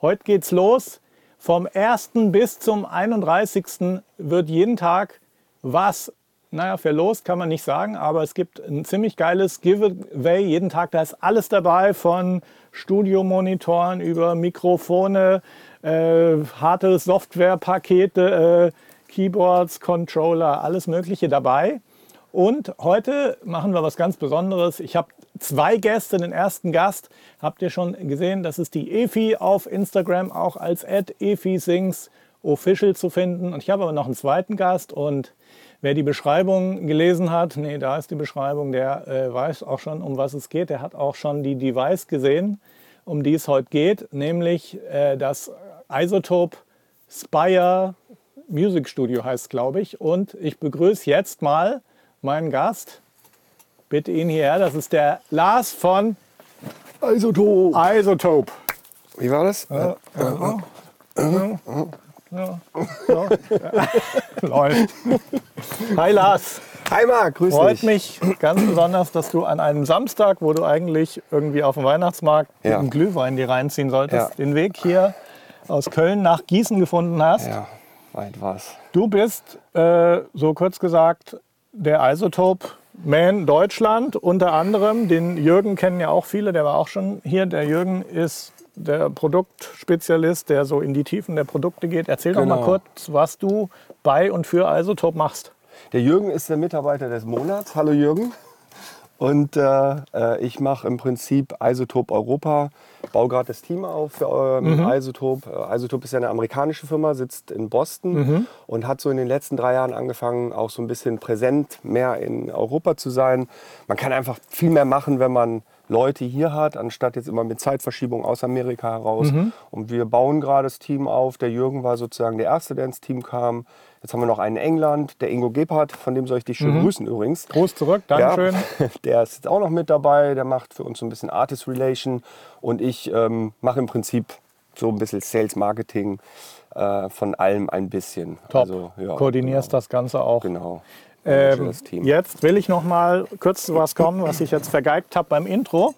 Heute geht's los. Vom 1. bis zum 31. wird jeden Tag was, naja, verlost kann man nicht sagen, aber es gibt ein ziemlich geiles Giveaway jeden Tag. Da ist alles dabei, von Studiomonitoren über Mikrofone, äh, harte Softwarepakete, äh, Keyboards, Controller, alles Mögliche dabei. Und heute machen wir was ganz Besonderes. Ich habe zwei Gäste. Den ersten Gast habt ihr schon gesehen. Das ist die Efi auf Instagram, auch als @efi_sings official zu finden. Und ich habe aber noch einen zweiten Gast und wer die Beschreibung gelesen hat, nee, da ist die Beschreibung, der äh, weiß auch schon, um was es geht. Der hat auch schon die Device gesehen, um die es heute geht, nämlich äh, das Isotope Spire Music Studio heißt, glaube ich. Und ich begrüße jetzt mal meinen Gast. Bitte ihn hierher. Das ist der Lars von Isotope. Isotope. Wie war das? Ja, ja. Ja, ja. Läuft. Hi Lars. Hi Marc, grüß Freut dich. mich ganz besonders, dass du an einem Samstag, wo du eigentlich irgendwie auf dem Weihnachtsmarkt mit Ja. einem Glühwein dir reinziehen solltest, Ja. den Weg hier aus Köln nach Gießen gefunden hast. Ja, weit war's. Du bist, äh, so kurz gesagt, der Isotope Man Deutschland unter anderem. Den Jürgen kennen ja auch viele, der war auch schon hier. Der Jürgen ist der Produktspezialist, der so in die Tiefen der Produkte geht. Erzähl doch mal Genau. kurz, was du bei und für Isotope machst. Der Jürgen ist der Mitarbeiter des Monats. Hallo Jürgen. Und äh, äh, ich mache im Prinzip Isotope Europa, baue gerade das Team auf für ähm, Isotope. Äh, Isotope ist ja eine amerikanische Firma, sitzt in Boston und hat so in den letzten drei Jahren angefangen, auch so ein bisschen präsent mehr in Europa zu sein. Man kann einfach viel mehr machen, wenn man Leute hier hat, anstatt jetzt immer mit Zeitverschiebung aus Amerika heraus. Und wir bauen gerade das Team auf. Der Jürgen war sozusagen der Erste, der ins Team kam. Jetzt haben wir noch einen in England, der Ingo Gebhardt, von dem soll ich dich schön grüßen übrigens. Groß zurück, Dankeschön. Ja, der ist jetzt auch noch mit dabei, der macht für uns so ein bisschen Artist Relation und ich ähm, mache im Prinzip so ein bisschen Sales Marketing äh, von allem ein bisschen. Top. Also, ja, Koordinierst das Ganze auch. Genau. genau. Ähm, jetzt will ich noch mal kurz zu was kommen, was ich jetzt vergeigt habe beim Intro.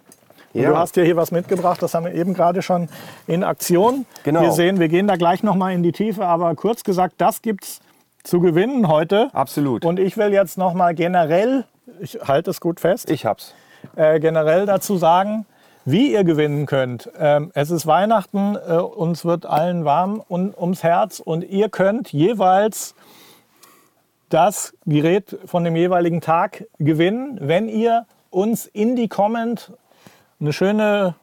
Ja. Du hast ja hier was mitgebracht, das haben wir eben gerade schon in Aktion Genau. gesehen. Wir gehen da gleich noch mal in die Tiefe, aber kurz gesagt, das gibt's zu gewinnen heute. Absolut. Und ich will jetzt noch mal generell, ich halte es gut fest, ich hab's. äh, generell dazu sagen, wie ihr gewinnen könnt. Ähm, es ist Weihnachten, äh, uns wird allen warm und, ums Herz und ihr könnt jeweils das Gerät von dem jeweiligen Tag gewinnen, wenn ihr uns in die Comment eine schöne,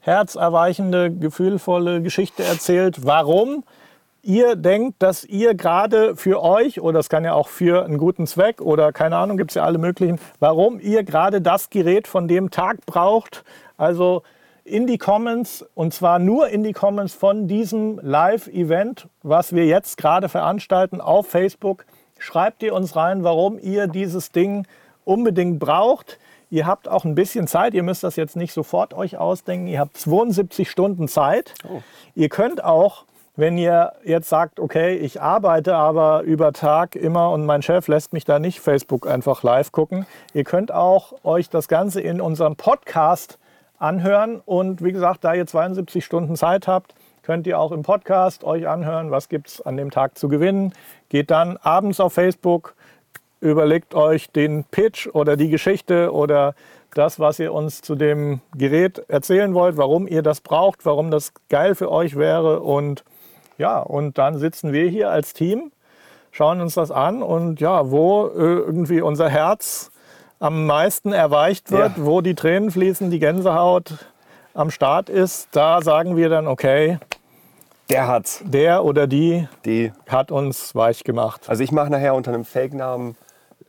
herzerweichende, gefühlvolle Geschichte erzählt, warum ihr denkt, dass ihr gerade für euch, oder es kann ja auch für einen guten Zweck oder keine Ahnung, gibt es ja alle möglichen, warum ihr gerade das Gerät von dem Tag braucht. Also in die Comments und zwar nur in die Comments von diesem Live-Event, was wir jetzt gerade veranstalten auf Facebook. Schreibt ihr uns rein, warum ihr dieses Ding unbedingt braucht. Ihr habt auch ein bisschen Zeit, ihr müsst das jetzt nicht sofort euch ausdenken. Ihr habt 72 Stunden Zeit. Ihr könnt auch, wenn ihr jetzt sagt, okay, ich arbeite aber über Tag immer und mein Chef lässt mich da nicht Facebook einfach live gucken, ihr könnt auch euch das Ganze in unserem Podcast anhören. Und wie gesagt, da ihr 72 Stunden Zeit habt, könnt ihr auch im Podcast euch anhören, was gibt es an dem Tag zu gewinnen. Geht dann abends auf Facebook, überlegt euch den Pitch oder die Geschichte oder das, was ihr uns zu dem Gerät erzählen wollt, warum ihr das braucht, warum das geil für euch wäre. Und ja, und dann sitzen wir hier als Team, schauen uns das an und ja, wo äh, irgendwie unser Herz am meisten erweicht wird, Ja. wo die Tränen fließen, die Gänsehaut am Start ist, da sagen wir dann, okay, Der hat's. der oder die Die. hat uns weich gemacht. Also ich mache nachher unter einem Fake-Namen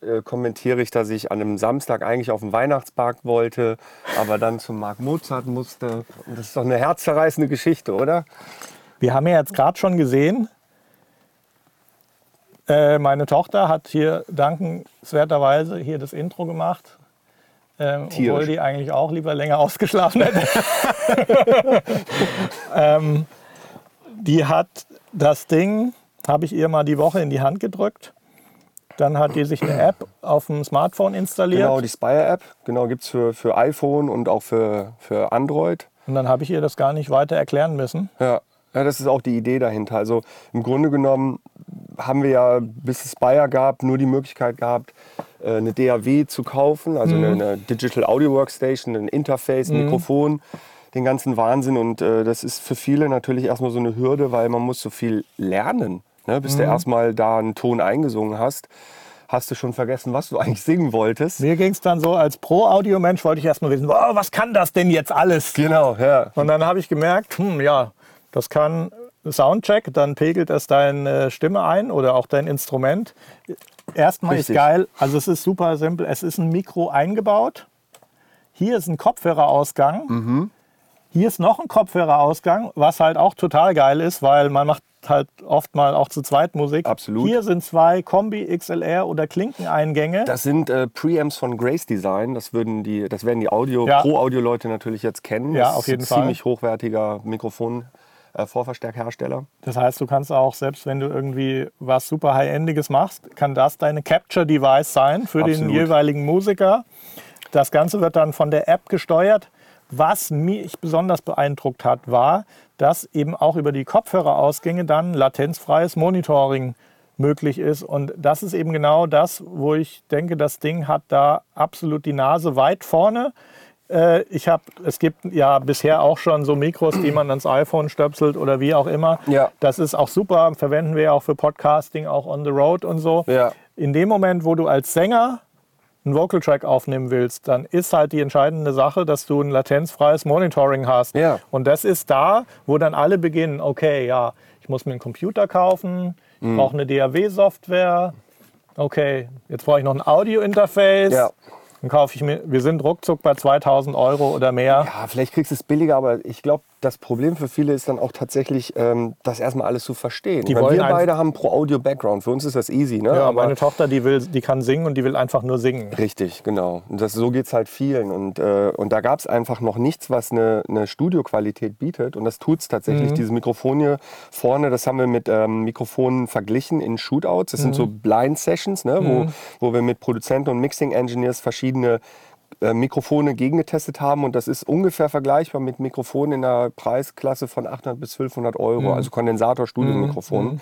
äh, kommentiere ich, dass ich an einem Samstag eigentlich auf den Weihnachtsmarkt wollte, aber dann zum Marc Mozart musste. Und das ist doch eine herzzerreißende Geschichte, oder? Wir haben ja jetzt gerade schon gesehen, äh, meine Tochter hat hier dankenswerterweise hier das Intro gemacht. Ähm, obwohl die eigentlich auch lieber länger ausgeschlafen hätte. ähm, die hat das Ding, habe ich ihr mal die Woche in die Hand gedrückt. Dann hat die sich eine App auf dem Smartphone installiert. Genau, die Spire-App. Genau, gibt es für, für iPhone und auch für, für Android. Und dann habe ich ihr das gar nicht weiter erklären müssen. Ja. Ja, das ist auch die Idee dahinter. Also im Grunde genommen haben wir ja, bis es Bayer gab, nur die Möglichkeit gehabt, äh, eine DAW zu kaufen, also mhm. eine, Digital Audio Workstation, ein Interface, ein mhm. Mikrofon, den ganzen Wahnsinn. Und äh, das ist für viele natürlich erstmal so eine Hürde, weil man muss so viel lernen, ne? bis mhm. du erstmal da einen Ton eingesungen hast hast du schon vergessen, was du eigentlich singen wolltest. Mir ging es dann so, als Pro-Audio-Mensch wollte ich erstmal wissen, oh, was kann das denn jetzt alles? Genau, ja. Und dann habe ich gemerkt, hm, ja, das kann Soundcheck, dann pegelt es deine Stimme ein oder auch dein Instrument. Erstmal Richtig. ist geil, also es ist super simpel. Es ist ein Mikro eingebaut. Hier ist ein Kopfhörerausgang. Mhm. Hier ist noch ein Kopfhörerausgang, was halt auch total geil ist, weil man macht halt oft mal auch zu zweit Musik. Absolut. Hier sind zwei Kombi XLR oder Klinkeneingänge. Das sind äh, Preamps von Grace Design. Das würden die, das werden die Audio ja. Pro Audio Leute natürlich jetzt kennen. Ja, das auf jeden ist ein Fall. Ziemlich hochwertiger Mikrofon Vorverstärkhersteller. Das heißt, du kannst auch, selbst wenn du irgendwie was super High-Endiges machst, kann das deine Capture-Device sein für Absolut. den jeweiligen Musiker. Das Ganze wird dann von der App gesteuert. Was mich besonders beeindruckt hat, war, dass eben auch über die Kopfhörerausgänge dann latenzfreies Monitoring möglich ist. Und das ist eben genau das, wo ich denke, das Ding hat da absolut die Nase weit vorne. Äh, ich habe, es gibt ja bisher auch schon so Mikros, die man ans iPhone stöpselt oder wie auch immer. Ja. Das ist auch super, verwenden wir auch für Podcasting, auch on the road und so. Ja. In dem Moment, wo du als Sänger einen Vocal Track aufnehmen willst, dann ist halt die entscheidende Sache, dass du ein latenzfreies Monitoring hast. Ja. Und das ist da, wo dann alle beginnen, okay, ja, ich muss mir einen Computer kaufen, ich mhm. brauche eine DAW-Software, okay, jetzt brauche ich noch ein Audio-Interface. Ja. Dann kaufe ich mir, wir sind ruckzuck bei 2000 Euro oder mehr. Ja, vielleicht kriegst du es billiger, aber ich glaube, das Problem für viele ist dann auch tatsächlich, ähm, das erstmal alles zu verstehen. Die Weil wir beide haben Pro-Audio-Background. Für uns ist das easy. Ne? Ja, Aber meine Tochter, die, will, die kann singen und die will einfach nur singen. Richtig, genau. Und das, so geht es halt vielen. Und, äh, und da gab es einfach noch nichts, was eine, eine Studioqualität bietet. Und das tut es tatsächlich. Mhm. Diese Mikrofon hier vorne, das haben wir mit ähm, Mikrofonen verglichen in Shootouts. Das mhm. sind so Blind Sessions, ne? Mhm. wo, wo wir mit Produzenten und Mixing-Engineers verschiedene äh, Mikrofone gegengetestet haben und das ist ungefähr vergleichbar mit Mikrofonen in der Preisklasse von 800 bis 1200 Euro, mhm. also Kondensator-Studiomikrofon. Mhm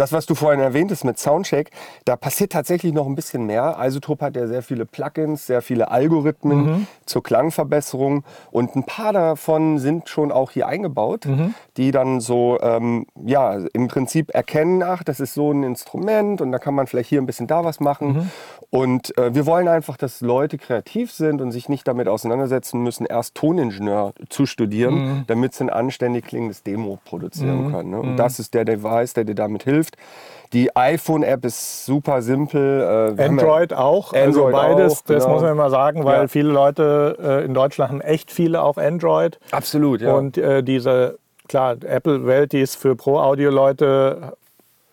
das, was du vorhin erwähntest mit Soundcheck, da passiert tatsächlich noch ein bisschen mehr. Isotope hat ja sehr viele Plugins, sehr viele Algorithmen mhm. zur Klangverbesserung und ein paar davon sind schon auch hier eingebaut, mhm. die dann so ähm, ja im Prinzip erkennen, ach, das ist so ein Instrument und da kann man vielleicht hier ein bisschen da was machen. Mhm. Und äh, wir wollen einfach, dass Leute kreativ sind und sich nicht damit auseinandersetzen müssen, erst Toningenieur zu studieren, mhm. damit sie ein anständig klingendes Demo produzieren mhm. können. Ne? Und mhm. das ist der Device, der dir damit hilft hilft. Die iPhone-App ist super simpel. Äh, Android auch, also Android also beides, auch, das genau. muss man immer sagen, weil ja. viele Leute äh, in Deutschland haben echt viele auch Android. Absolut, ja. Und äh, diese, klar, Apple-Welt, die ist für Pro-Audio-Leute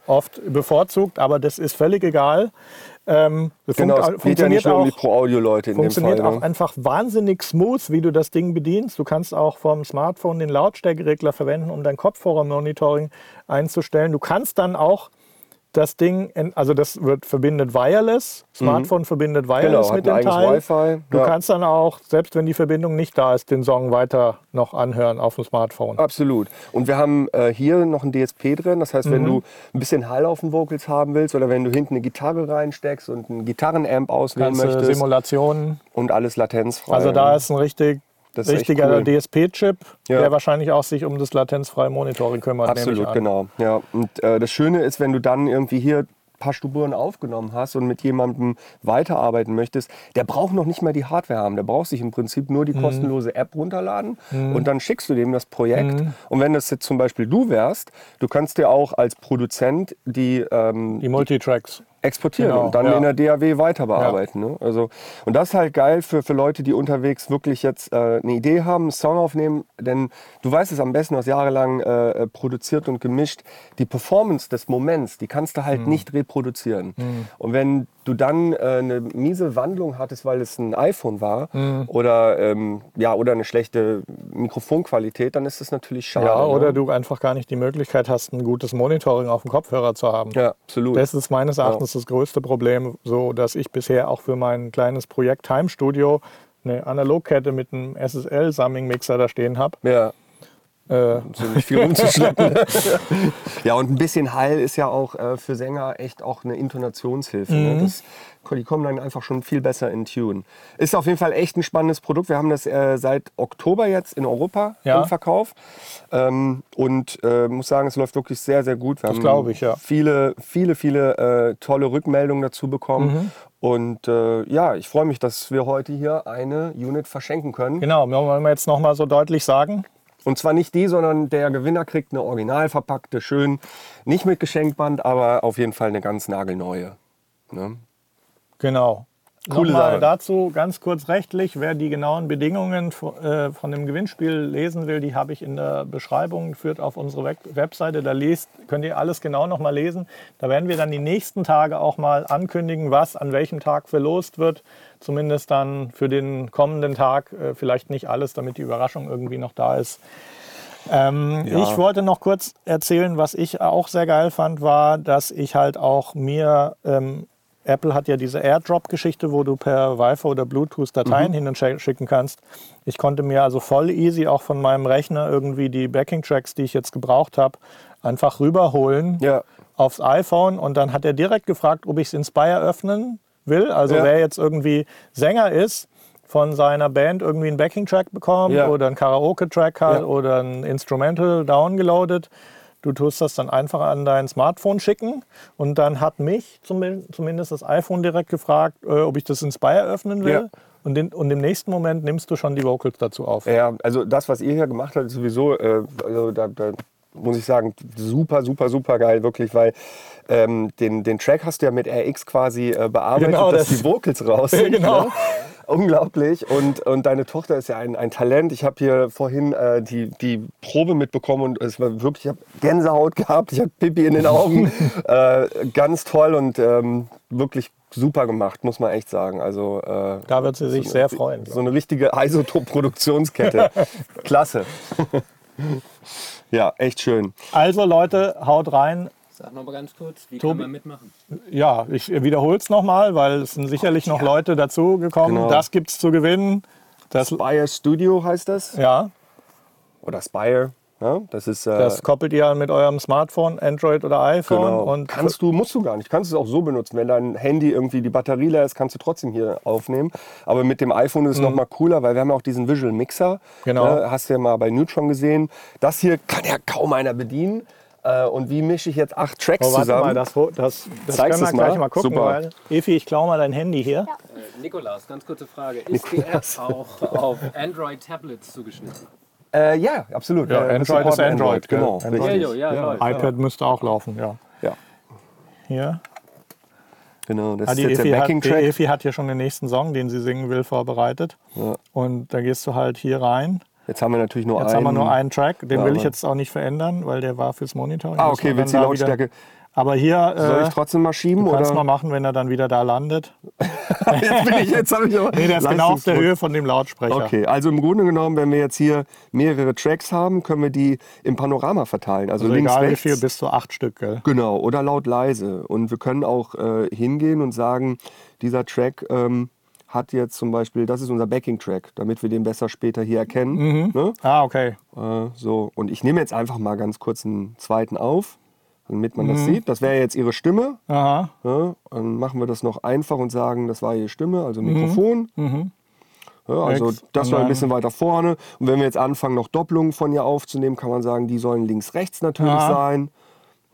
oft bevorzugt, aber das ist völlig egal. Ähm, genau, es funktioniert ja auch, Pro-Audio-Leute in Funktioniert dem Fall, ne? auch einfach wahnsinnig smooth, wie du das Ding bedienst. Du kannst auch vom Smartphone den Lautstärkeregler verwenden, um dein Kopfhörer-Monitoring einzustellen. Du kannst dann auch das Ding, also das wird verbindet wireless, Smartphone mhm. verbindet wireless genau, mit dem Teil. Wi-Fi. Du ja. kannst dann auch, selbst wenn die Verbindung nicht da ist, den Song weiter noch anhören auf dem Smartphone. Absolut. Und wir haben äh, hier noch ein DSP drin, das heißt, wenn mhm. du ein bisschen Hall auf den Vocals haben willst oder wenn du hinten eine Gitarre reinsteckst und einen Gitarrenamp auswählen möchtest. Simulationen. Und alles latenzfrei. Also da ist ein richtig das richtiger cool. DSP-Chip, ja. der wahrscheinlich auch sich um das latenzfreie Monitoring kümmert. Absolut, genau. Ja. Und äh, das Schöne ist, wenn du dann irgendwie hier ein paar Spuren aufgenommen hast und mit jemandem weiterarbeiten möchtest, der braucht noch nicht mal die Hardware haben. Der braucht sich im Prinzip nur die mhm. kostenlose App runterladen mhm. und dann schickst du dem das Projekt. Mhm. Und wenn das jetzt zum Beispiel du wärst, du kannst dir auch als Produzent die, ähm, die Multitracks exportieren genau, und dann ja. in der DAW weiter bearbeiten. Ja. Ne? Also, und das ist halt geil für, für Leute, die unterwegs wirklich jetzt äh, eine Idee haben, einen Song aufnehmen, denn du weißt es am besten, du hast jahrelang äh, äh, produziert und gemischt. Die Performance des Moments, die kannst du halt mhm. nicht reproduzieren. Mhm. Und wenn du dann äh, eine miese Wandlung hattest, weil es ein iPhone war mhm. oder, ähm, ja, oder eine schlechte Mikrofonqualität, dann ist das natürlich schade. Ja, oder ne? du einfach gar nicht die Möglichkeit hast, ein gutes Monitoring auf dem Kopfhörer zu haben. Ja, absolut. Das ist meines Erachtens ja. das größte Problem, so dass ich bisher auch für mein kleines Projekt Time Studio eine Analogkette mit einem SSL-Summing-Mixer da stehen habe. Ja Äh, ziemlich viel rumzuschleppen. ja, und ein bisschen Heil ist ja auch äh, für Sänger echt auch eine Intonationshilfe. Mhm. Ne? Das, die kommen dann einfach schon viel besser in Tune. Ist auf jeden Fall echt ein spannendes Produkt. Wir haben das äh, seit Oktober jetzt in Europa Ja. im Verkauf. Ähm, und äh, muss sagen, es läuft wirklich sehr, sehr gut. Wir Das haben glaub ich, ja. viele, viele, viele äh, tolle Rückmeldungen dazu bekommen. Mhm. Und äh, ja, ich freue mich, dass wir heute hier eine Unit verschenken können. genau, wollen wir jetzt nochmal so deutlich sagen. Und zwar nicht die, sondern der Gewinner kriegt eine original verpackte, schön, nicht mit Geschenkband, aber auf jeden Fall eine ganz nagelneue. Ne? Genau. Coole Nochmal Sache. dazu ganz kurz rechtlich, wer die genauen Bedingungen äh, von dem Gewinnspiel lesen will, die habe ich in der Beschreibung, führt auf unsere Web Webseite, da lest, könnt ihr alles genau nochmal lesen. Da werden wir dann die nächsten Tage auch mal ankündigen, was an welchem Tag verlost wird. Zumindest dann für den kommenden Tag, äh, vielleicht nicht alles, damit die Überraschung irgendwie noch da ist. Ähm, Ja. Ich wollte noch kurz erzählen, was ich auch sehr geil fand, war, dass ich halt auch mir, ähm, Apple hat ja diese AirDrop-Geschichte, wo du per Wi-Fi oder Bluetooth Dateien hin und schicken kannst. Ich konnte mir also voll easy auch von meinem Rechner irgendwie die Backing-Tracks, die ich jetzt gebraucht habe, einfach rüberholen Ja. aufs iPhone und dann hat er direkt gefragt, ob ich es Inspire öffnen will. Also Ja. wer jetzt irgendwie Sänger ist, von seiner Band irgendwie einen Backing-Track bekommt Ja. oder einen Karaoke-Track hat oder ein Instrumental downgeloadet. Du tust das dann einfach an dein Smartphone schicken und dann hat mich zum- zumindest das iPhone direkt gefragt, äh, ob ich das Inspire öffnen will. Ja. Und, in, und im nächsten Moment nimmst du schon die Vocals dazu auf. Ja, also das, was ihr hier gemacht habt, ist sowieso, äh, also da, da muss ich sagen, super, super, super geil, wirklich, weil ähm, den, den Track hast du ja mit RX quasi äh, bearbeitet, Genau, dass das- die Vocals raus sind. Genau. Ne? Unglaublich. Und, und deine Tochter ist ja ein, ein Talent. Ich habe hier vorhin äh, die, die Probe mitbekommen und es war wirklich, ich habe Gänsehaut gehabt, ich habe Pipi in den Augen. äh, ganz toll und ähm, wirklich super gemacht, muss man echt sagen. Also äh, Da wird sie sich sehr freuen. so eine richtige Isotop-Produktionskette. Klasse. ja, echt schön. Also Leute, haut rein. Sag noch mal ganz kurz, wie Tobi- kann man mitmachen? Ja, ich wiederhole es nochmal, weil es sind sicherlich noch Leute dazugekommen. Genau. Das gibt es zu gewinnen. Das, Spire Studio heißt das. ja, Oder Spire. Ja, das ist. Äh, das koppelt ihr mit eurem Smartphone, Android oder iPhone. genau. Und kannst du, musst du gar nicht. Kannst es auch so benutzen. Wenn dein Handy irgendwie die Batterie leer ist, kannst du trotzdem hier aufnehmen. Aber mit dem iPhone ist es noch mal cooler, weil wir haben ja auch diesen Visual Mixer. Mhm. Genau. Ne, hast du ja mal bei Neutron gesehen. Das hier kann ja kaum einer bedienen. Äh, und wie mische ich jetzt acht Tracks oh, warte zusammen? mal, das, das, das Zeigst können wir du's mal? gleich mal gucken. Super. Weil, Efi, ich klaue mal dein Handy hier. Äh, Nikolaus, ganz kurze Frage. Ist die App auch auf Android-Tablets zugeschnitten? Äh, ja, absolut. Ja, Äh, Android ist Android, gell? Genau, Android. richtig. Ja, ja, läuft. iPad müsste auch laufen, ja. Ja, Hier. genau. Das Ah, ist jetzt Efi der hat, die Backing-Track. Efi hat hier schon den nächsten Song, den sie singen will, vorbereitet. Ja. Und da gehst du halt hier rein. Jetzt haben wir natürlich nur Jetzt einen. haben wir nur einen Track, den Ja, will ich jetzt auch nicht verändern, weil der war fürs Monitoring. Ah, okay, willst dann du die wieder- Lautstärke? Aber hier Soll äh, ich trotzdem mal schieben? du kannst oder? mal machen, wenn er dann wieder da landet. jetzt bin ich, jetzt habe ich aber Nee, der ist genau auf der. Höhe von dem Lautsprecher. Okay, also im Grunde genommen, wenn wir jetzt hier mehrere Tracks haben, können wir die im Panorama verteilen. Also, Also links, egal wie rechts. viel, bis zu acht Stück. Gell? Genau, oder laut leise. Und wir können auch äh, hingehen und sagen, dieser Track ähm, hat jetzt zum Beispiel, das ist unser Backing-Track, damit wir den besser später hier erkennen. Ne? Ah, okay. Äh, so, und ich nehme jetzt einfach mal ganz kurz einen zweiten auf, damit man Mhm. das sieht. Das wäre jetzt Ihre Stimme. Aha. Ja, dann machen wir das noch einfach und sagen, das war Ihre Stimme, also Mikrofon. Ja, also Rechts das war ein bisschen weiter vorne. Und wenn wir jetzt anfangen, noch Doppelungen von ihr aufzunehmen, kann man sagen, die sollen links-rechts natürlich Ja. sein.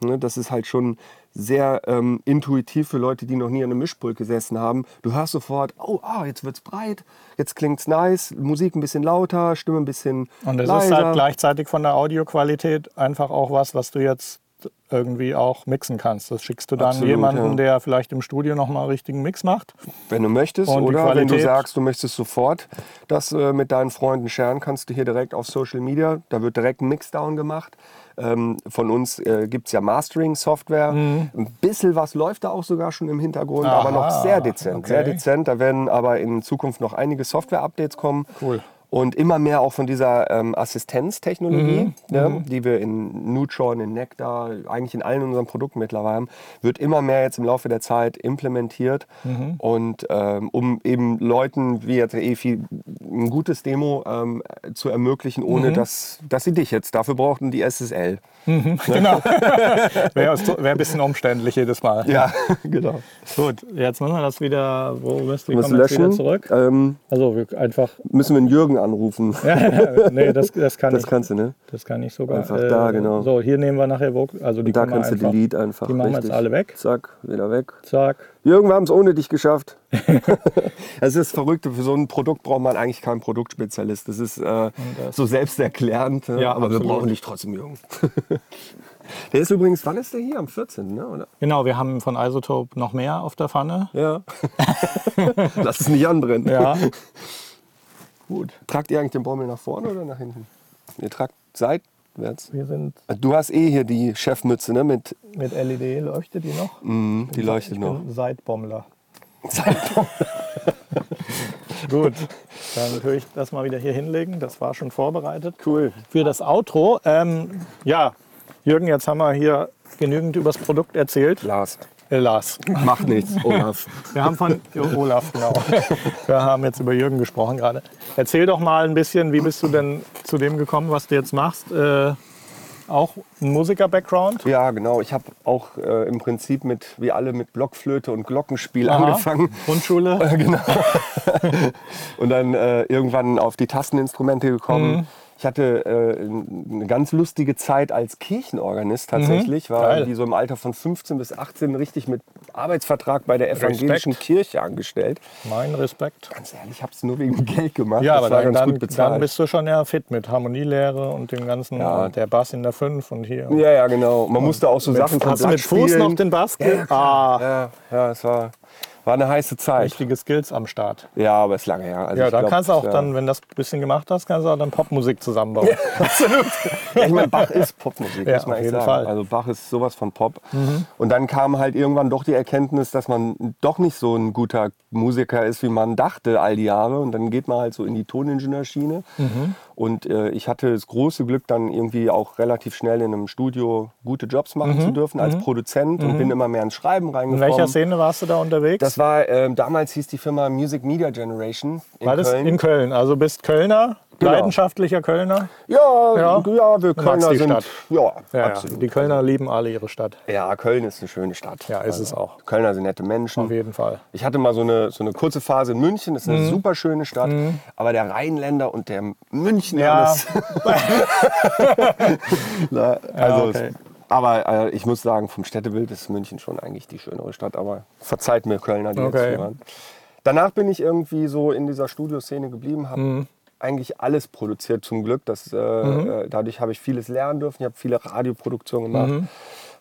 Ne, das ist halt schon sehr ähm, intuitiv für Leute, die noch nie an einem Mischpult gesessen haben. Du hörst sofort, oh, ah, jetzt wird's breit, jetzt klingt's nice, Musik ein bisschen lauter, Stimme ein bisschen Und es leiser. ist halt gleichzeitig von der Audioqualität einfach auch was, was du jetzt irgendwie auch mixen kannst. Das schickst du dann Absolut, jemandem, ja. der vielleicht im Studio nochmal einen richtigen Mix macht. Wenn du möchtest Und oder wenn du sagst, du möchtest sofort das äh, mit deinen Freunden scheren, kannst du hier direkt auf Social Media, da wird direkt ein Mixdown gemacht. Ähm, von uns äh, gibt es ja Mastering-Software. Ein bisschen was läuft da auch sogar schon im Hintergrund, aber Mhm. Aha, noch sehr dezent. okay. Sehr dezent. Da werden aber in Zukunft noch einige Software-Updates kommen. Cool. Und immer mehr auch von dieser ähm, Assistenztechnologie, ne, die wir in Neutron, in Nectar, eigentlich in allen unseren Produkten mittlerweile haben, wird immer mehr jetzt im Laufe der Zeit implementiert. Und ähm, um eben Leuten wie jetzt der Efi ein gutes Demo ähm, zu ermöglichen, ohne dass, dass sie dich jetzt dafür brauchten, die SSL. Genau. Wäre wär ein bisschen umständlich jedes Mal. Ja, genau. Gut, jetzt müssen wir das wieder, wo müsst ihr Muss kommen jetzt wieder löschen. zurück? Ähm, Also wir einfach, müssen wir einen Jürgen anrufen. ja, nee, das, das kann Das ich. kannst du, ne? Das kann ich sogar. Einfach da, genau. So, hier nehmen wir nachher, also die Da wir kannst du einfach, Delete einfach. Die machen wir richtig. jetzt alle weg. Zack, wieder weg. Zack. Jürgen, wir haben es ohne dich geschafft. das ist verrückt. Für so ein Produkt braucht man eigentlich keinen Produktspezialist. Das ist äh, so selbsterklärend. ne? Ja, aber wir absolut. brauchen dich trotzdem, Jürgen. der ist übrigens, wann ist der hier? Am 14. Ne, oder? Genau, wir haben von Isotope noch mehr auf der Pfanne. Ja. Lass es nicht anbrennen. Ja. Gut. Tragt ihr eigentlich den Bommel nach vorne oder nach hinten? Ihr tragt seitwärts. Wir sind Du hast eh hier die Chefmütze, ne? Mit, mit LED, leuchtet die noch? mm, die leuchtet ich noch. bin Seitbommler. Gut, dann würde ich das mal wieder hier hinlegen. Das war schon vorbereitet. Cool. Für das Outro. Ähm, ja, Jürgen, jetzt haben wir hier genügend über das Produkt erzählt. Lars. Äh, Lars. Macht nichts, Olaf. Wir haben von Jo, Olaf, genau. Wir haben jetzt über Jürgen gesprochen gerade. Erzähl doch mal ein bisschen, wie bist du denn zu dem gekommen, was du jetzt machst? Äh, auch ein Musiker-Background? Ja, genau. Ich habe auch äh, im Prinzip mit, wie alle, mit Blockflöte und Glockenspiel Aha. angefangen. Grundschule? genau. und dann äh, irgendwann auf die Tasteninstrumente gekommen. Mhm. Ich hatte äh, eine ganz lustige Zeit als Kirchenorganist tatsächlich. War Mhm. Geil. die so im Alter von 15 bis 18 richtig mit Arbeitsvertrag bei der evangelischen Kirche angestellt. Mein Respekt. Ganz ehrlich, ich habe es nur wegen Geld gemacht. Ja, das aber war dann, ganz dann, gut bezahlt. dann bist du schon ja fit mit Harmonielehre und dem ganzen, Ja. der Bass in der 5 und hier. ja, ja, genau. Man musste auch so Sachen vom hast du mit Fuß noch den Bass? ge- ah, Ja, ja, es war, war eine heiße Zeit. richtige Skills am Start. Ja, aber ist lange her. Also Ja, da glaub, kannst du auch ja. dann, wenn du das ein bisschen gemacht hast, kannst du auch dann Popmusik zusammenbauen. Absolut. Ja, ich meine, Bach ist Popmusik, Ja, muss man auf jeden sagen. Fall. Mhm. Also Bach ist sowas von Pop. Und dann kam halt irgendwann doch die Erkenntnis, dass man doch nicht so ein guter Musiker ist, wie man dachte all die Jahre. Und dann geht man halt so in die Toningenieurschiene. Mhm. Und äh, ich hatte das große Glück, dann irgendwie auch relativ schnell in einem Studio gute Jobs machen zu dürfen als Produzent und bin immer mehr ins Schreiben Mhm. In reingekommen. welcher Szene warst du da unterwegs? Das war, ähm, damals hieß die Firma Music Media Generation in War das Köln. in Köln? Also bist Kölner, Genau. leidenschaftlicher Kölner? ja, Ja. ja, wir Kölner die sind, Stadt. ja, Ja, absolut. Die Kölner lieben alle ihre Stadt. Ja, Köln ist eine schöne Stadt. Ja, ist es auch. Kölner sind nette Menschen. Auf jeden Fall. Ich hatte mal so eine, so eine kurze Phase in München. Das ist eine Mhm. super schöne Stadt. Aber der Rheinländer und der Münchner, Ja. das, Na, also okay. Aber äh, ich muss sagen, vom Städtebild ist München schon eigentlich die schönere Stadt. Aber verzeiht mir Kölner, die Okay. jetzt hören. Danach bin ich irgendwie so in dieser Studioszene geblieben, habe Mhm. eigentlich alles produziert zum Glück. Das, äh, äh, dadurch habe ich vieles lernen dürfen. Ich habe viele Radioproduktionen gemacht. Mhm.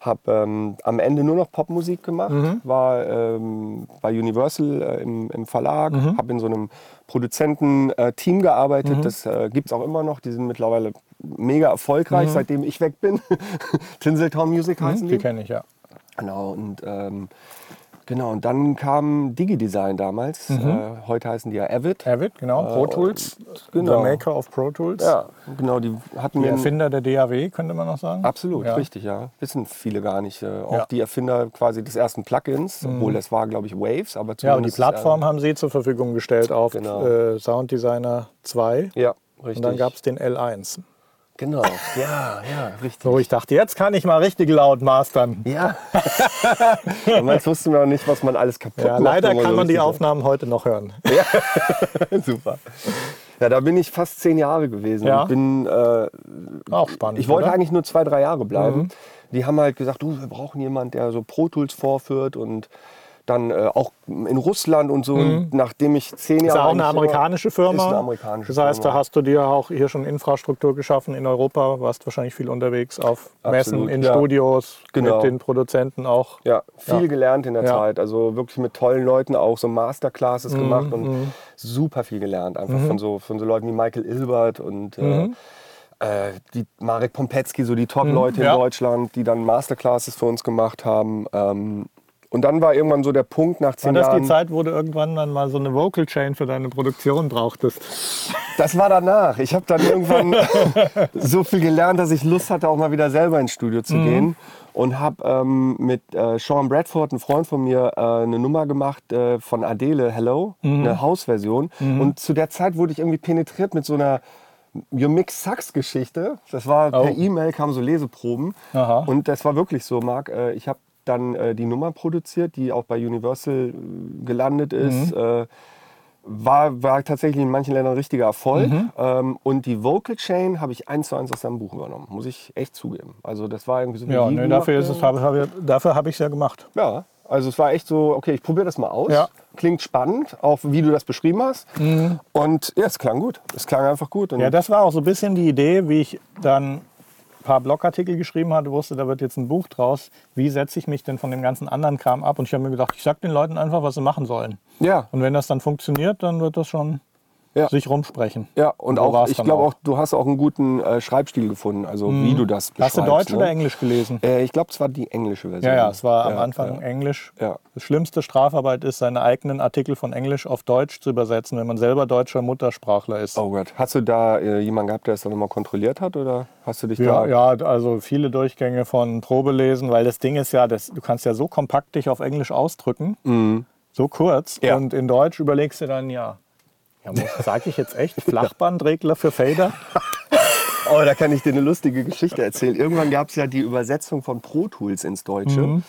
Habe ähm, am Ende nur noch Popmusik gemacht, Mhm. war ähm, bei Universal äh, im, im Verlag, Mhm. habe in so einem Produzenten-Team gearbeitet. Das äh, gibt es auch immer noch. Die sind mittlerweile mega erfolgreich, seitdem ich weg bin. Tinseltown Music heißen Mhm. Die die. kenne ich, ja. Genau, und ähm, genau, und dann kam DigiDesign damals. Mhm. Äh, heute heißen die ja Avid. Avid, genau. Pro Tools. genau. The Maker of Pro Tools. Ja, genau, die hatten Die Erfinder der DAW, könnte man noch sagen. Absolut, Ja. richtig, ja. Wissen viele gar nicht. Äh, auch Ja. Mhm. die Erfinder quasi des ersten Plugins, obwohl das war, glaube ich, Waves, aber Ja, und die Plattform haben sie zur Verfügung gestellt auf Genau. äh, Sound Designer 2. Äh, ja, richtig. Und dann gab es den L1. Genau, ja, ja, richtig. Wo ich dachte, jetzt kann ich mal richtig laut mastern. Ja. Damals wussten wir noch nicht, was man alles kaputt Ja, macht. leider kann so man die Aufnahmen heute noch hören. Super. Ja, da bin ich fast zehn Jahre gewesen. Ja. Bin, äh, Auch spannend. ich wollte oder? Mhm. eigentlich nur zwei, drei Jahre bleiben. Die haben halt gesagt, du, wir brauchen jemanden, der so Pro Tools vorführt und dann äh, auch in Russland und so. Und nachdem ich zehn Mhm. Ist Jahre. ja auch eine amerikanische Firma. Ist eine amerikanische das heißt, da Firma. hast du dir auch hier schon Infrastruktur geschaffen in Europa. Warst wahrscheinlich viel unterwegs auf Messen, Absolut, in ja. Studios, Genau. mit den Produzenten auch. Ja, viel Ja. gelernt in der Ja. Zeit. Also wirklich mit tollen Leuten auch so Masterclasses gemacht und Mhm. super viel gelernt. Einfach von, so, von so Leuten wie Michael Ilbert und Mhm. äh, äh, die Marek Pompetzky, so die Top-Leute Ja. in Deutschland, die dann Masterclasses für uns gemacht haben. Ähm, und dann war irgendwann so der Punkt nach War zehn das Jahren. die Zeit, wo du irgendwann dann mal so eine Vocal Chain für deine Produktion brauchtest? Das war danach. Ich habe dann irgendwann so viel gelernt, dass ich Lust hatte, auch mal wieder selber ins Studio Mhm. zu gehen. Und habe ähm, mit äh, Sean Bradford, ein Freund von mir, äh, eine Nummer gemacht äh, von Adele, Hello, Mhm. eine Hausversion. Und zu der Zeit wurde ich irgendwie penetriert mit so einer Your Mix Sucks Geschichte. Das war Oh. per E-Mail, kamen so Leseproben. Aha. Und das war wirklich so, Marc. Äh, ich habe dann äh, die Nummer produziert, die auch bei Universal äh, gelandet ist. Mhm. Äh, war, war tatsächlich in manchen Ländern ein richtiger Erfolg. Mhm. Ähm, und die Vocal Chain habe ich eins zu eins aus seinem Buch übernommen, muss ich echt zugeben. Also das war irgendwie so Ja, nee, dafür ist es, hab, hab, dafür habe ich es ja gemacht. Ja, also es war echt so, okay, ich probiere das mal aus. Ja. Klingt spannend, auch wie du das beschrieben hast. Und ja, es klang gut. Es klang einfach gut. Und Ja, das war auch so ein bisschen die Idee, wie ich dann paar Blogartikel geschrieben hatte, wusste, da wird jetzt ein Buch draus. Wie setze ich mich denn von dem ganzen anderen Kram ab? Und ich habe mir gedacht, ich sag den Leuten einfach, was sie machen sollen. ja, Und wenn das dann funktioniert, dann wird das schon Ja. sich rumsprechen. ja, und So auch, ich glaube auch. du hast auch einen guten äh, Schreibstil gefunden, also wie du das beschreibst. Hast du Deutsch ne? oder Englisch gelesen? Äh, ich glaube, es war die englische Version. Ja, ja, es war am Ja, Anfang ja. Englisch. Ja. Das schlimmste Strafarbeit ist, seine eigenen Artikel von Englisch auf Deutsch zu übersetzen, wenn man selber deutscher Muttersprachler ist. Oh Gott, hast du da äh, jemanden gehabt, der das dann nochmal kontrolliert hat oder hast du dich Ja, da... ja, also viele Durchgänge von Probelesen, weil das Ding ist ja, das, du kannst ja so kompakt dich auf Englisch ausdrücken, so kurz, Mhm. Und in Deutsch überlegst du dann, ja, ja sage ich jetzt echt, Flachbandregler für Fader? Oh, da kann ich dir eine lustige Geschichte erzählen. Irgendwann gab es ja die Übersetzung von Pro Tools ins Deutsche. Mhm.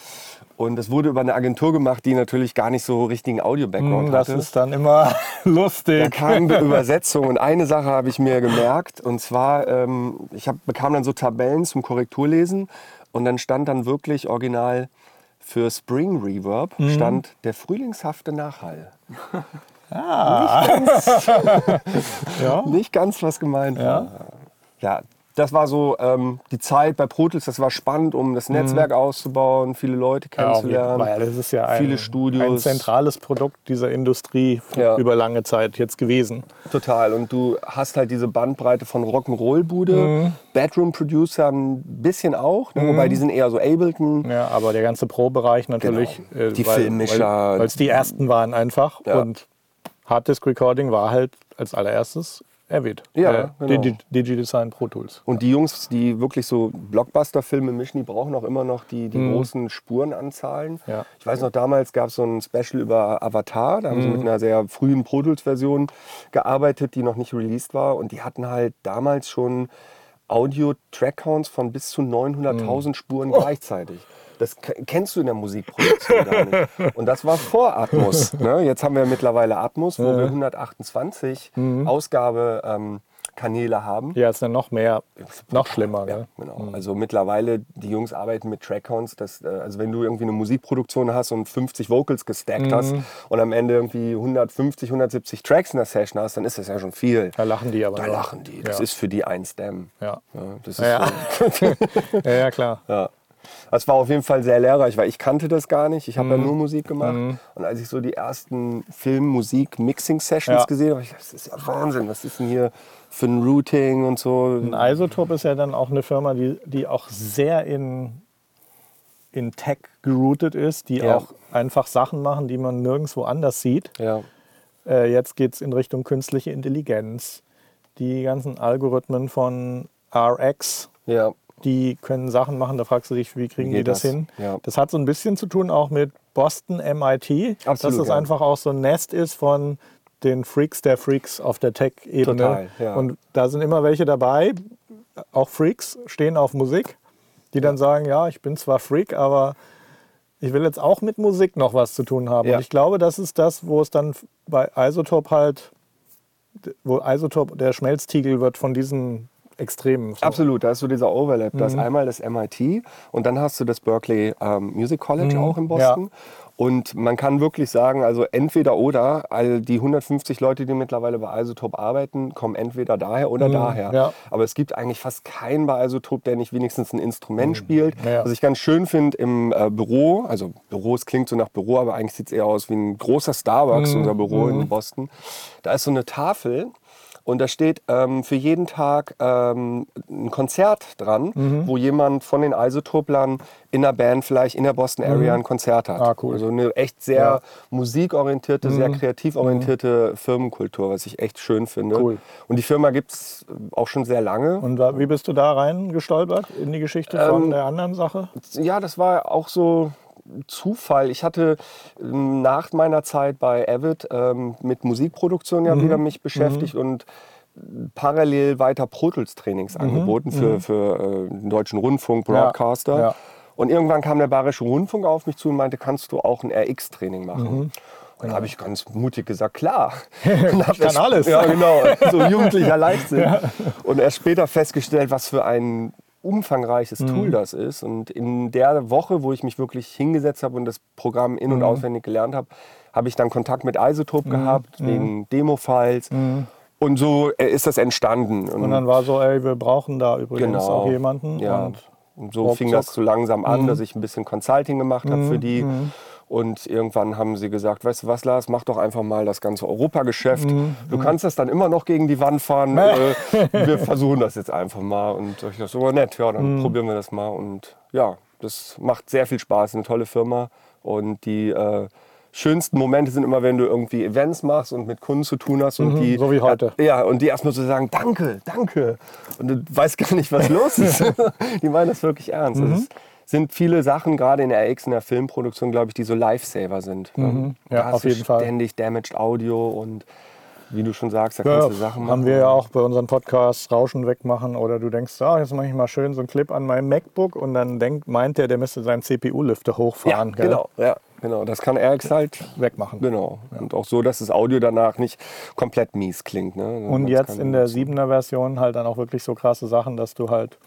Und das wurde über eine Agentur gemacht, die natürlich gar nicht so richtigen Audio-Background Hm, Das hatte. ist dann immer Da lustig. kam die Übersetzung und eine Sache habe ich mir gemerkt und zwar, ähm, ich hab, bekam dann so Tabellen zum Korrekturlesen und dann stand dann wirklich original für Spring Reverb Mhm. stand der frühlingshafte Nachhall. Ja. Nicht ganz, was gemeint war. Ja, das war so ähm, die Zeit bei Pro Tools, das war spannend, um das Netzwerk auszubauen, viele Leute Mhm. Ja, kennenzulernen. Fall. Das ist ja ein, viele Studios. ein zentrales Produkt dieser Industrie Ja. über lange Zeit jetzt gewesen. Total. Und du hast halt diese Bandbreite von Rock'n'Roll-Bude, Mhm. Bedroom-Producer ein bisschen auch, ne? wobei die sind eher so Ableton. Ja, aber der ganze Pro-Bereich natürlich. Genau. äh, Die weil- Filmmischer. Weil es die ersten waren einfach. Ja. Und Harddisk Recording war halt als allererstes Avid. Ja, genau. Digi- Digi-Design Pro Tools. Und die Jungs, die wirklich so Blockbuster-Filme mischen, die brauchen auch immer noch die, die großen Spurenanzahlen. Mhm. Ja. Ich weiß noch, damals gab es so ein Special über Avatar. Da haben Mhm. sie mit einer sehr frühen Pro Tools-Version gearbeitet, die noch nicht released war. Und die hatten halt damals schon Audio-Track-Counts von bis zu 900.000 Spuren Oh. gleichzeitig. Das ke- kennst du in der Musikproduktion gar nicht. Und das war vor Atmos. Ne? Jetzt haben wir mittlerweile Atmos, wo wir 128 Mhm. Ausgabekanäle haben. Ja, ist dann noch mehr, noch schlimmer. Ja, gell? genau. Also mittlerweile, die Jungs arbeiten mit Trackcounts. Das, äh, also wenn du irgendwie eine Musikproduktion hast und 50 Vocals gestackt hast Mhm. und am Ende irgendwie 150, 170 Tracks in der Session hast, dann ist das ja schon viel. Da lachen die aber. Da lachen die. Das ja. ist für die ein Stem. Ja. Ja, das ist Ja. ja, ja, klar. Ja. Das war auf jeden Fall sehr lehrreich, weil ich kannte das gar nicht. Ich habe Mhm. ja nur Musik gemacht. Und als ich so die ersten Film-Musik-Mixing-Sessions Ja. gesehen habe, ich gedacht, das ist ja Wahnsinn. Was ist denn hier für ein Routing und so? Ein Isotope ist ja dann auch eine Firma, die, die auch sehr in, in Tech geroutet ist, die Ja. auch einfach Sachen machen, die man nirgendwo anders sieht. Ja. Äh, jetzt geht es in Richtung künstliche Intelligenz. Die ganzen Algorithmen von RX, Ja. Die können Sachen machen, da fragst du dich, wie kriegen Wie die das, das? hin? Ja. Das hat so ein bisschen zu tun auch mit Boston MIT, dass Absolut, es ja. einfach auch so ein Nest ist von den Freaks der Freaks auf der Tech-Ebene. Ja. Und da sind immer welche dabei, auch Freaks, stehen auf Musik, die dann sagen, ja, ich bin zwar Freak, aber ich will jetzt auch mit Musik noch was zu tun haben. Und ich glaube, das ist das, wo es dann bei Isotope halt, wo Isotope der Schmelztiegel wird von diesen Extremen. So. Absolut, da ist so dieser Overlap. Mhm. Da ist einmal das MIT und dann hast du das Berkeley ähm, Music College Mhm. auch in Boston. Und man kann wirklich sagen, also entweder oder, all die 150 Leute, die mittlerweile bei Isotope arbeiten, kommen entweder daher oder daher. Mhm. ja. Aber es gibt eigentlich fast keinen bei Isotope, der nicht wenigstens ein Instrument spielt. Mhm. Ja. Was ich ganz schön finde im äh, Büro, also Büros klingt so nach Büro, aber eigentlich sieht es eher aus wie ein großer Starbucks, Mhm. unser Büro in Boston. Da ist so eine Tafel Und da steht ähm, für jeden Tag ähm, ein Konzert dran, Mhm. wo jemand von den Isotoplern in der Band vielleicht in der Boston Area ein Konzert hat. Ah, cool. Mhm. Also eine echt sehr musikorientierte, sehr kreativ orientierte Firmenkultur, was ich echt schön finde. Cool. Und die Firma gibt es auch schon sehr lange. Und wie bist du da reingestolpert in die Geschichte Ähm, von der anderen Sache? Ja, das war auch so Zufall. Ich hatte ähm, nach meiner Zeit bei Avid ähm, mit Musikproduktion ja wieder mich beschäftigt und parallel weiter Pro Tools Trainings angeboten für, für äh, den Deutschen Rundfunk, Broadcaster. ja. Und irgendwann kam der Bayerische Rundfunk auf mich zu und meinte, kannst du auch ein RX-Training machen? Und da habe ich ganz mutig gesagt, klar. Und Ich kann alles. Ja, genau. So jugendlicher Leichtsinn. Und erst später festgestellt, was für ein umfangreiches Mhm. Tool das ist. Und in der Woche, wo ich mich wirklich hingesetzt habe und das Programm in- und Mhm. auswendig gelernt habe, habe ich dann Kontakt mit Isotope gehabt, Mhm. wegen Demo-Files. Und so äh, ist das entstanden. Und dann war so, ey, wir brauchen da übrigens Genau. auch jemanden. Ja. Und Und so ruckzuck. fing das so langsam an, Mhm. dass ich ein bisschen Consulting gemacht habe für die. Und irgendwann haben sie gesagt, weißt du was, Lars, mach doch einfach mal das ganze Europageschäft. Mhm. Du kannst das dann immer noch gegen die Wand fahren. äh, wir versuchen das jetzt einfach mal. Und ich dachte, so nett, ja, Mhm. dann probieren wir das mal. Und ja, das macht sehr viel Spaß, eine tolle Firma. Und die äh, schönsten Momente sind immer, wenn du irgendwie Events machst und mit Kunden zu tun hast. Und die, Mhm, so wie heute. Ja, und die erstmal so sagen, danke, danke. Und du weißt gar nicht, was los ist. die meinen das wirklich ernst. Mhm. Es sind viele Sachen, gerade in der RX, in der Filmproduktion, glaube ich, die so Lifesaver sind. Mhm. Ja, Da hast auf jeden Fall. Ständig Damaged Audio und wie du schon sagst, da Ja, kannst du Sachen machen. haben wir ja auch bei unseren Podcasts Rauschen wegmachen oder du denkst, ah, jetzt mache ich mal schön so einen Clip an meinem MacBook und dann denkt, meint der, der müsste seinen CPU-Lüfter Ja, hochfahren. gell? genau, ja, genau. Das kann RX halt Wegmachen. Genau. Und auch so, dass das Audio danach nicht komplett mies klingt. Ne? Und Das jetzt in der 7er Version halt dann auch wirklich so krasse Sachen, dass du halt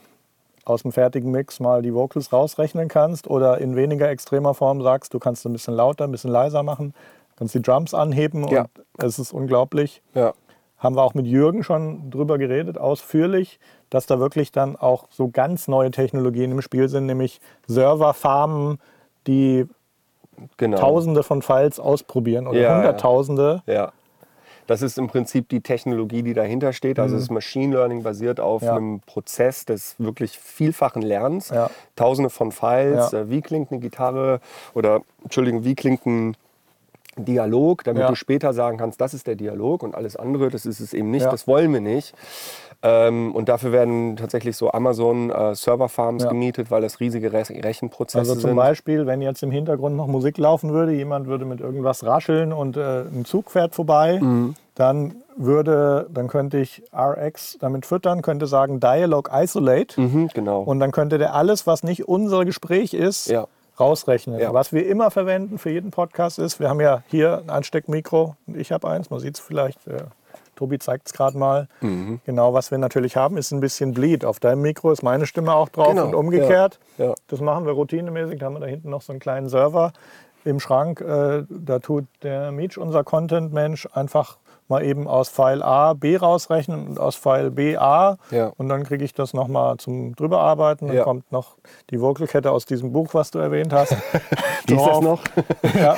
aus dem fertigen Mix mal die Vocals rausrechnen kannst oder in weniger extremer Form sagst, du kannst ein bisschen lauter, ein bisschen leiser machen, kannst die Drums anheben Ja. und es ist unglaublich. Ja. Haben wir auch mit Jürgen schon drüber geredet, ausführlich, dass da wirklich dann auch so ganz neue Technologien im Spiel sind, nämlich Serverfarmen, die Genau. Tausende von Files ausprobieren oder Ja. Hunderttausende. Ja. Das ist im Prinzip die Technologie, die dahinter steht. Also es ist Machine Learning basiert auf Mhm. Ja. einem Prozess des wirklich vielfachen Lernens. Ja. Tausende von Files. Ja. Äh, Wie klingt eine Gitarre oder Entschuldigung, wie klingt ein Dialog, damit du später sagen kannst, das ist der Dialog und alles andere, das ist es eben nicht, das wollen wir nicht. Ähm, und dafür werden tatsächlich so Amazon äh, Ja. gemietet, weil das riesige Re Rechenprozesse Also zum sind. Beispiel, wenn jetzt im Hintergrund noch Musik laufen würde, jemand würde mit irgendwas rascheln und äh, ein Zug fährt vorbei, Mhm. dann würde, dann könnte ich RX damit füttern, könnte sagen Dialog Isolate Mhm, genau. und dann könnte der alles, was nicht unser Gespräch ist, Ja. rausrechnen. Ja. Was wir immer verwenden für jeden Podcast ist, wir haben ja hier ein Ansteckmikro und ich habe eins, man sieht es vielleicht. Äh, Tobi zeigt es gerade mal. Mhm. Genau, was wir natürlich haben, ist ein bisschen Bleed. Auf deinem Mikro ist meine Stimme auch drauf Genau, und umgekehrt. ja, ja. Das machen wir routinemäßig. Da haben wir da hinten noch so einen kleinen Server im Schrank. Äh, da tut der Meech, unser Content-Mensch, einfach mal eben aus File A B rausrechnen und aus File B A. Ja. Und dann kriege ich das nochmal zum drüberarbeiten. Dann Ja. kommt noch die Vocalkette aus diesem Buch, was du erwähnt hast. Wie ist das noch? ja.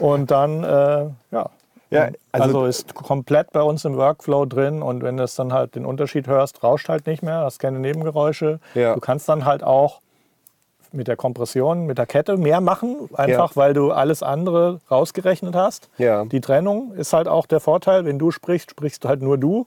Und dann, äh, ja. Ja, Also, also- ist komplett bei uns im Workflow drin und wenn du es dann halt den Unterschied hörst, rauscht halt nicht mehr, hast keine Nebengeräusche. Ja. Du kannst dann halt auch mit der Kompression, mit der Kette mehr machen, einfach weil du alles andere rausgerechnet hast. Ja. Die Trennung ist halt auch der Vorteil, wenn du sprichst, sprichst halt nur du.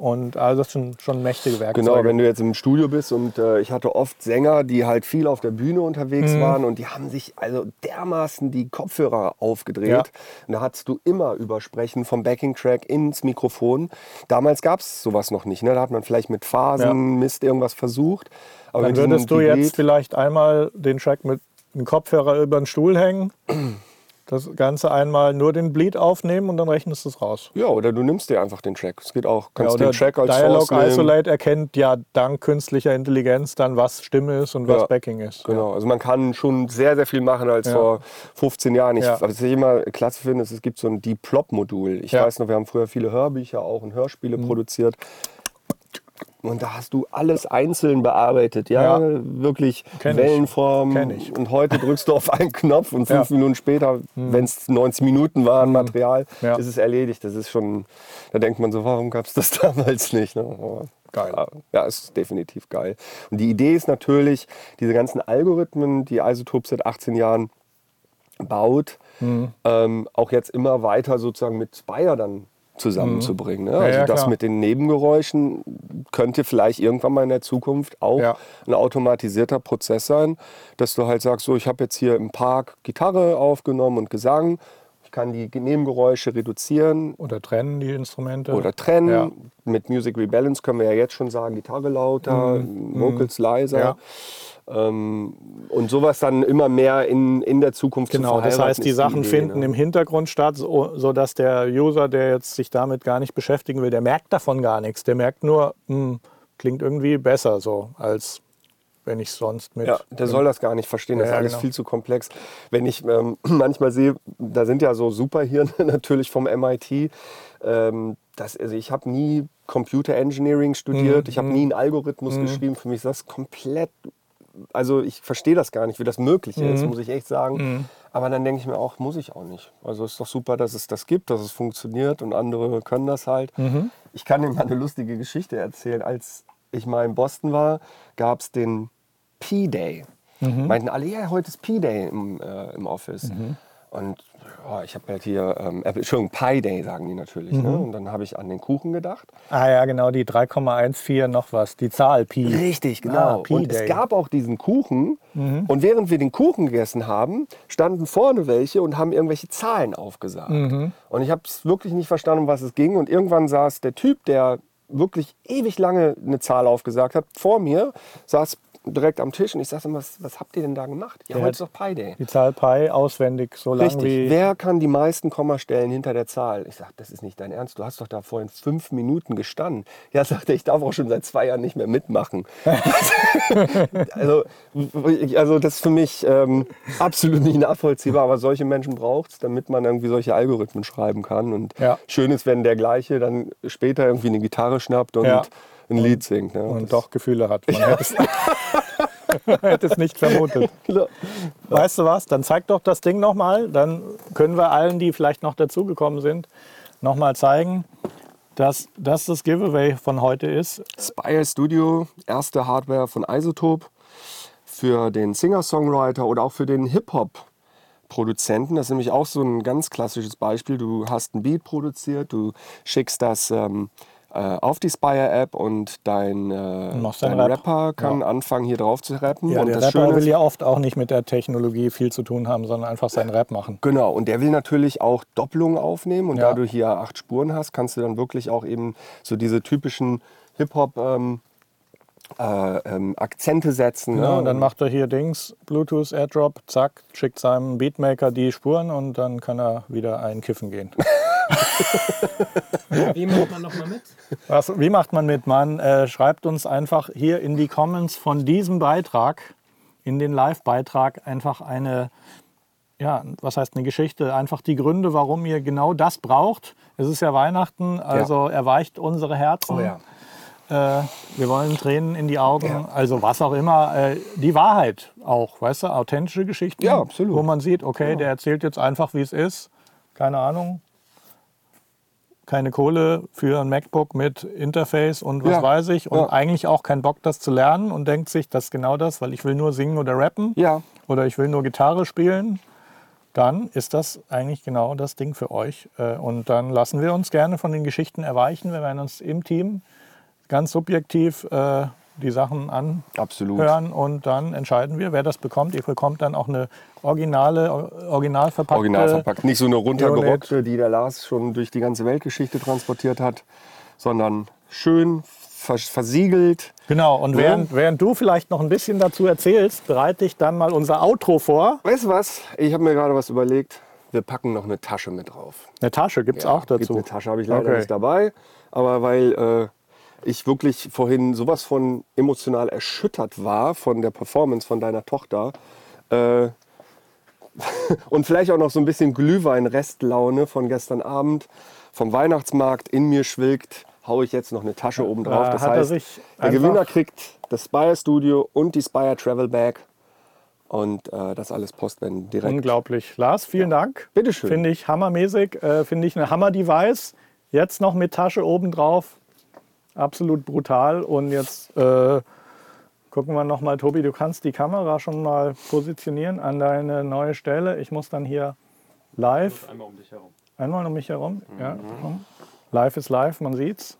Und also das sind schon mächtige Werkzeuge. Genau, wenn du jetzt im Studio bist und äh, ich hatte oft Sänger, die halt viel auf der Bühne unterwegs Mhm. waren und die haben sich also dermaßen die Kopfhörer aufgedreht. Ja. Und da hattest du immer Übersprechen vom Backing-Track ins Mikrofon. Damals gab es sowas noch nicht. Ne? Da hat man vielleicht mit Phasen, Ja. Mist irgendwas versucht. Aber Dann würdest du jetzt vielleicht einmal den Track mit einem Kopfhörer über den Stuhl hängen, das Ganze einmal nur den Bleed aufnehmen und dann rechnest du es raus. Ja, oder du nimmst dir einfach den Track. Es geht auch. Kannst oder den Track als Dialog Source nehmen. Isolate erkennt ja dank künstlicher Intelligenz dann, was Stimme ist und was Ja. Backing ist. Genau, also man kann schon sehr, sehr viel machen als Ja. vor 15 Jahren. Ich, Ja. Was ich immer klasse finde, ist, es gibt so ein Deep-Plop-Modul. Ich Ja. Mhm. weiß noch, wir haben früher viele Hörbücher auch und Hörspiele produziert. Und da hast du alles einzeln bearbeitet, ja, Ja. wirklich Kenn. Wellenform. Kenn ich. Und heute drückst du auf einen Knopf und fünf Ja. Minuten später, wenn es 90 Minuten waren, Material, Ja. ist es erledigt. Das ist schon, da denkt man so, warum gab es das damals nicht? Ne? Aber, Geil. Ja, ist definitiv geil. Und die Idee ist natürlich, diese ganzen Algorithmen, die Isotope seit 18 Jahren baut, Mhm. ähm, auch jetzt immer weiter sozusagen mit Spire dann zusammenzubringen. Ne? Also Mhm. ja, das klar. mit den Nebengeräuschen könnte vielleicht irgendwann mal in der Zukunft auch Ja. ein automatisierter Prozess sein, dass du halt sagst, so ich habe jetzt hier im Park Gitarre aufgenommen und Gesang, ich kann die Nebengeräusche reduzieren Oder trennen die Instrumente. oder trennen. Ja. Mit Music Rebalance können wir ja jetzt schon sagen, Gitarre lauter, Vocals leiser. Mhm. Ähm, und sowas dann immer mehr in, in der Zukunft Genau, zu das verheiraten, heißt, die Sachen Idee, finden ne? im Hintergrund statt, so, sodass der User, der jetzt sich damit gar nicht beschäftigen will, der merkt davon gar nichts. Der merkt nur, hm, klingt irgendwie besser so, als wenn ich sonst mit. Ja, der soll das gar nicht verstehen, das Ja, ist alles genau. viel zu komplex. Wenn ich ähm, manchmal sehe, da sind ja so Superhirne natürlich vom MIT. Ähm, das, also ich habe nie Computer Engineering studiert, ich habe nie einen Algorithmus geschrieben. Für mich ist das komplett, also ich verstehe das gar nicht, wie das möglich ist, muss ich echt sagen. Aber dann denke ich mir auch, muss ich auch nicht. Also ist doch super, dass es das gibt, dass es funktioniert und andere können das halt. Ich kann dir mal eine lustige Geschichte erzählen. Als ich mal in Boston war, gab es den P-Day. Meinten alle, ja, heute ist P-Day im, äh, im Office. Und ja, ich habe halt hier, ähm, Entschuldigung, Pi Day sagen die natürlich. Ne? Und dann habe ich an den Kuchen gedacht. Ah ja, genau, die 3,14 noch was, die Zahl Pi. Richtig, Ah, genau. Pi und es Day. gab auch diesen Kuchen. Und während wir den Kuchen gegessen haben, standen vorne welche und haben irgendwelche Zahlen aufgesagt. Und ich habe es wirklich nicht verstanden, um was es ging. Und irgendwann saß der Typ, der wirklich ewig lange eine Zahl aufgesagt hat, vor mir, saß direkt am Tisch und ich sagte, was, was habt ihr denn da gemacht? Ja, Der heute ist doch Pi Day. Die Zahl Pi auswendig, so lang Richtig. wie. Wer kann die meisten Kommastellen hinter der Zahl? Ich sage, das ist nicht dein Ernst. Du hast doch da vorhin fünf Minuten gestanden. Ja, sagt er, ich darf auch schon seit zwei Jahren nicht mehr mitmachen. also, also, das ist für mich ähm, absolut nicht nachvollziehbar. Aber solche Menschen braucht es, damit man irgendwie solche Algorithmen schreiben kann. Und Ja. schön ist, wenn der gleiche dann später irgendwie eine Gitarre schnappt und Ja. Ein Lied singt. Ne? und doch Gefühle hat. Man hätte es, hätte es nicht vermutet. Genau. Weißt du was? Dann zeig doch das Ding nochmal. Dann können wir allen, die vielleicht noch dazugekommen sind, nochmal zeigen, dass das das Giveaway von heute ist. Spire Studio, erste Hardware von Isotope für den Singer-Songwriter oder auch für den Hip-Hop-Produzenten. Das ist nämlich auch so ein ganz klassisches Beispiel. Du hast ein Beat produziert, du schickst das ähm, äh, auf die Spire-App und dein, äh, dein Rap. Rapper kann anfangen, hier drauf zu rappen. Ja, und der das Rapper Schöne will ja oft auch nicht mit der Technologie viel zu tun haben, sondern einfach seinen Rap machen. Genau, und der will natürlich auch Doppelungen aufnehmen. Und Ja. da du hier acht Spuren hast, kannst du dann wirklich auch eben so diese typischen Hip-Hop ähm, äh, ähm, Akzente setzen. Genau, ne? und dann macht er hier Dings, Bluetooth, AirDrop, zack, schickt seinem Beatmaker die Spuren und dann kann er wieder einkiffen gehen. Wie macht man nochmal mit? Was, wie macht man mit? Man äh, schreibt uns einfach hier in die Comments von diesem Beitrag, in den Live-Beitrag, einfach eine, ja, was heißt eine Geschichte, einfach die Gründe, warum ihr genau das braucht. Es ist ja Weihnachten, also erweicht unsere Herzen. Oh ja. Äh, wir wollen Tränen in die Augen, also was auch immer. Äh, die Wahrheit auch, weißt du, authentische Geschichten. Ja, absolut. Wo man sieht, okay, der erzählt jetzt einfach, wie es ist. Keine Ahnung. Keine Kohle für ein MacBook mit Interface und was Ja. weiß ich. Und Ja. eigentlich auch keinen Bock, das zu lernen und denkt sich, das ist genau das, weil ich will nur singen oder rappen Ja, oder ich will nur Gitarre spielen, dann ist das eigentlich genau das Ding für euch. Äh, Und dann lassen wir uns gerne von den Geschichten erweichen. Wir werden uns im Team ganz subjektiv äh, die Sachen anhören absolut. und dann entscheiden wir, wer das bekommt. Ihr bekommt dann auch eine originale, original verpackte. Original verpackt. Nicht so eine runtergerockte, die der Lars schon durch die ganze Weltgeschichte transportiert hat, sondern schön vers versiegelt. Genau, und Ja. während, während du vielleicht noch ein bisschen dazu erzählst, bereite ich dann mal unser Outro vor. Weißt du was? Ich habe mir gerade was überlegt. Wir packen noch eine Tasche mit drauf. Eine Tasche gibt es auch Gibt dazu. Eine Tasche habe ich leider Okay. nicht dabei, aber weil äh, ich wirklich vorhin sowas von emotional erschüttert war von der Performance von deiner Tochter äh, und vielleicht auch noch so ein bisschen Glühwein-Restlaune von gestern Abend vom Weihnachtsmarkt in mir schwilgt haue ich jetzt noch eine Tasche oben drauf. Da Das heißt, der Gewinner kriegt das Spire Studio und die Spire Travel Bag. Und äh, das alles Postwenden direkt. Unglaublich. Lars, vielen Dank. Bitteschön. Finde ich hammermäßig. Äh, Finde ich eine Hammer-Device. Jetzt noch mit Tasche oben drauf. Absolut brutal. Und jetzt äh, gucken wir noch mal, Tobi, du kannst die Kamera schon mal positionieren an deine neue Stelle. Ich muss dann hier live Einmal um dich herum. einmal um mich herum. Ja, komm. Live ist live, man sieht's.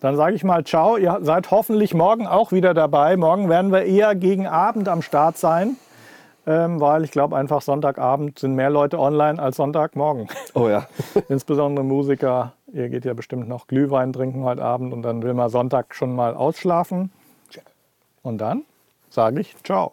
Dann sage ich mal Ciao. Ihr seid hoffentlich morgen auch wieder dabei. Morgen werden wir eher gegen Abend am Start sein, ähm, weil ich glaube einfach Sonntagabend sind mehr Leute online als Sonntagmorgen. Oh ja. Insbesondere Musiker. Ihr geht ja bestimmt noch Glühwein trinken heute Abend und dann will man Sonntag schon mal ausschlafen. Und dann sage ich Ciao.